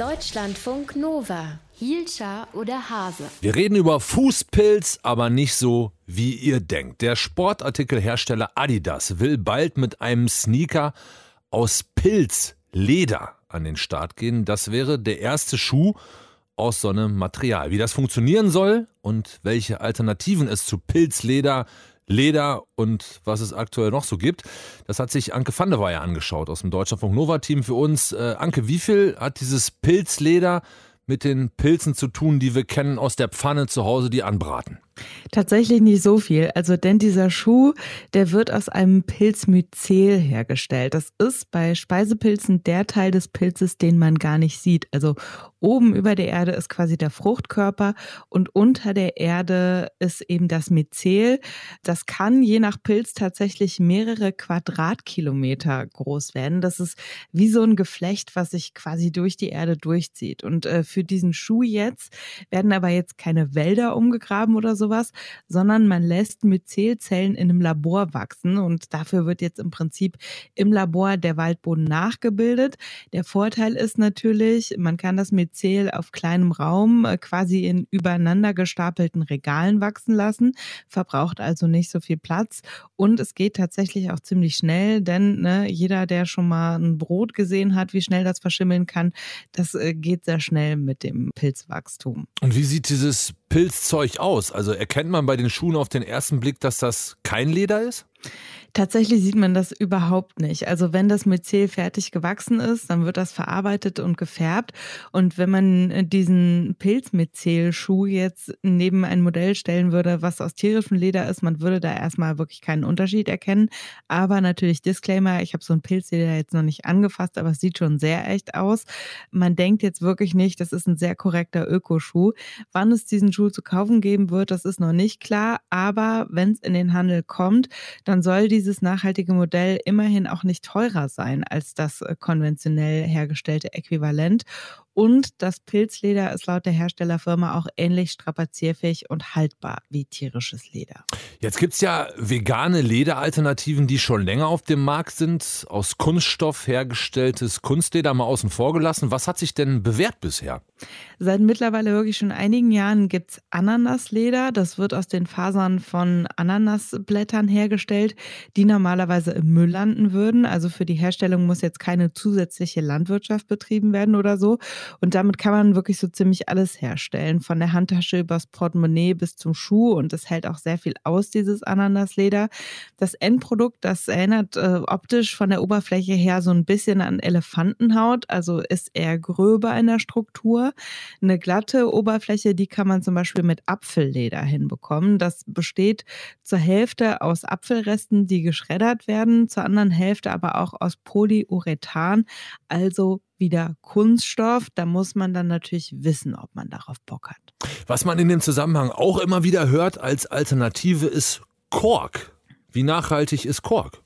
Deutschlandfunk Nova. Hielscher oder Hase? Wir reden über Fußpilz, aber nicht so, wie ihr denkt. Der Sportartikelhersteller Adidas will bald mit einem Sneaker aus Pilzleder an den Start gehen. Das wäre der erste Schuh aus so einem Material. Wie das funktionieren soll und welche Alternativen es zu Pilzleder Leder und was es aktuell noch so gibt. Das hat sich Anke van der Weyer angeschaut aus dem Deutschlandfunk Nova Team für uns. Äh, Anke, wie viel hat dieses Pilzleder mit den Pilzen zu tun, die wir kennen aus der Pfanne zu Hause, die anbraten? Tatsächlich nicht so viel. Also, denn dieser Schuh, der wird aus einem Pilzmyzel hergestellt. Das ist bei Speisepilzen der Teil des Pilzes, den man gar nicht sieht. Also, oben über der Erde ist quasi der Fruchtkörper und unter der Erde ist eben das Myzel. Das kann je nach Pilz tatsächlich mehrere Quadratkilometer groß werden. Das ist wie so ein Geflecht, was sich quasi durch die Erde durchzieht. Und äh, für diesen Schuh jetzt werden aber jetzt keine Wälder umgegraben oder so sowas, sondern man lässt Myzelzellen in einem Labor wachsen und dafür wird jetzt im Prinzip im Labor der Waldboden nachgebildet. Der Vorteil ist natürlich, man kann das Myzel auf kleinem Raum äh, quasi in übereinander gestapelten Regalen wachsen lassen, verbraucht also nicht so viel Platz und es geht tatsächlich auch ziemlich schnell, denn ne, jeder, der schon mal ein Brot gesehen hat, wie schnell das verschimmeln kann, das äh, geht sehr schnell mit dem Pilzwachstum. Und wie sieht dieses Pilzzeug aus? Also erkennt man bei den Schuhen auf den ersten Blick, dass das kein Leder ist? Tatsächlich sieht man das überhaupt nicht. Also wenn das Myzel fertig gewachsen ist, dann wird das verarbeitet und gefärbt. Und wenn man äh, diesen Pilzmyzel-Schuh jetzt neben ein Modell stellen würde, was aus tierischem Leder ist, man würde da erstmal wirklich keinen Unterschied erkennen. Aber natürlich Disclaimer, ich habe so ein Pilzleder jetzt noch nicht angefasst, aber es sieht schon sehr echt aus. Man denkt jetzt wirklich nicht, das ist ein sehr korrekter Ökoschuh. Wann es diesen Schuh zu kaufen geben wird, das ist noch nicht klar. Aber wenn es in den Handel kommt, dann soll die dieses nachhaltige Modell immerhin auch nicht teurer sein als das äh, konventionell hergestellte Äquivalent. Und das Pilzleder ist laut der Herstellerfirma auch ähnlich strapazierfähig und haltbar wie tierisches Leder. Jetzt gibt es ja vegane Lederalternativen, die schon länger auf dem Markt sind. Aus Kunststoff hergestelltes Kunstleder mal außen vor gelassen. Was hat sich denn bewährt bisher? Seit mittlerweile wirklich schon einigen Jahren gibt es Ananasleder. Das wird aus den Fasern von Ananasblättern hergestellt, die normalerweise im Müll landen würden. Also für die Herstellung muss jetzt keine zusätzliche Landwirtschaft betrieben werden oder so. Und damit kann man wirklich so ziemlich alles herstellen. Von der Handtasche übers Portemonnaie bis zum Schuh. Und es hält auch sehr viel aus, dieses Ananasleder. Das Endprodukt, das erinnert äh, optisch von der Oberfläche her so ein bisschen an Elefantenhaut. Also ist eher gröber in der Struktur. Eine glatte Oberfläche, die kann man zum Beispiel mit Apfelleder hinbekommen. Das besteht zur Hälfte aus Apfelresten, die geschreddert werden, zur anderen Hälfte aber auch aus Polyurethan, also wieder Kunststoff. Da muss man dann natürlich wissen, ob man darauf Bock hat. Was man in dem Zusammenhang auch immer wieder hört als Alternative ist Kork. Wie nachhaltig ist Kork?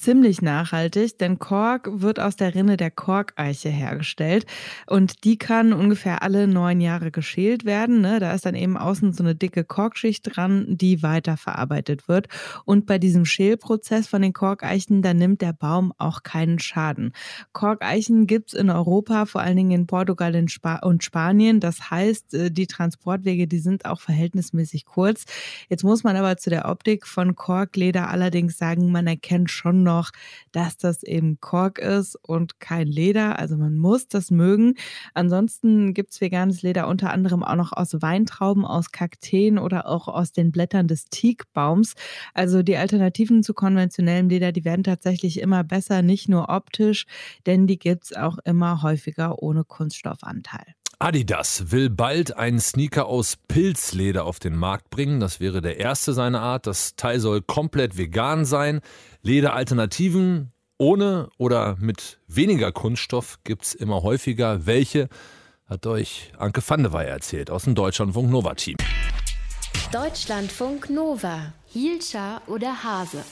Ziemlich nachhaltig, denn Kork wird aus der Rinne der Korkeiche hergestellt und die kann ungefähr alle neun Jahre geschält werden. Ne? Da ist dann eben außen so eine dicke Korkschicht dran, die weiterverarbeitet wird. Und bei diesem Schälprozess von den Korkeichen, da nimmt der Baum auch keinen Schaden. Korkeichen gibt es in Europa, vor allen Dingen in Portugal und Spanien. Das heißt, äh, die Transportwege, die sind auch verhältnismäßig kurz. Jetzt muss man aber zu der Optik von Korkleder allerdings sagen, man erkennt schon noch, dass das eben Kork ist und kein Leder. Also man muss das mögen. Ansonsten gibt es veganes Leder unter anderem auch noch aus Weintrauben, aus Kakteen oder auch aus den Blättern des Teakbaums. Also die Alternativen zu konventionellem Leder, die werden tatsächlich immer besser, nicht nur optisch, denn die gibt es auch immer häufiger ohne Kunststoffanteil. Adidas will bald einen Sneaker aus Pilzleder auf den Markt bringen. Das wäre der erste seiner Art. Das Teil soll komplett vegan sein. Lederalternativen ohne oder mit weniger Kunststoff gibt es immer häufiger. Welche hat euch Anke van der Weyer erzählt aus dem Deutschlandfunk Nova Team. Deutschlandfunk Nova. Hielscher oder Hase?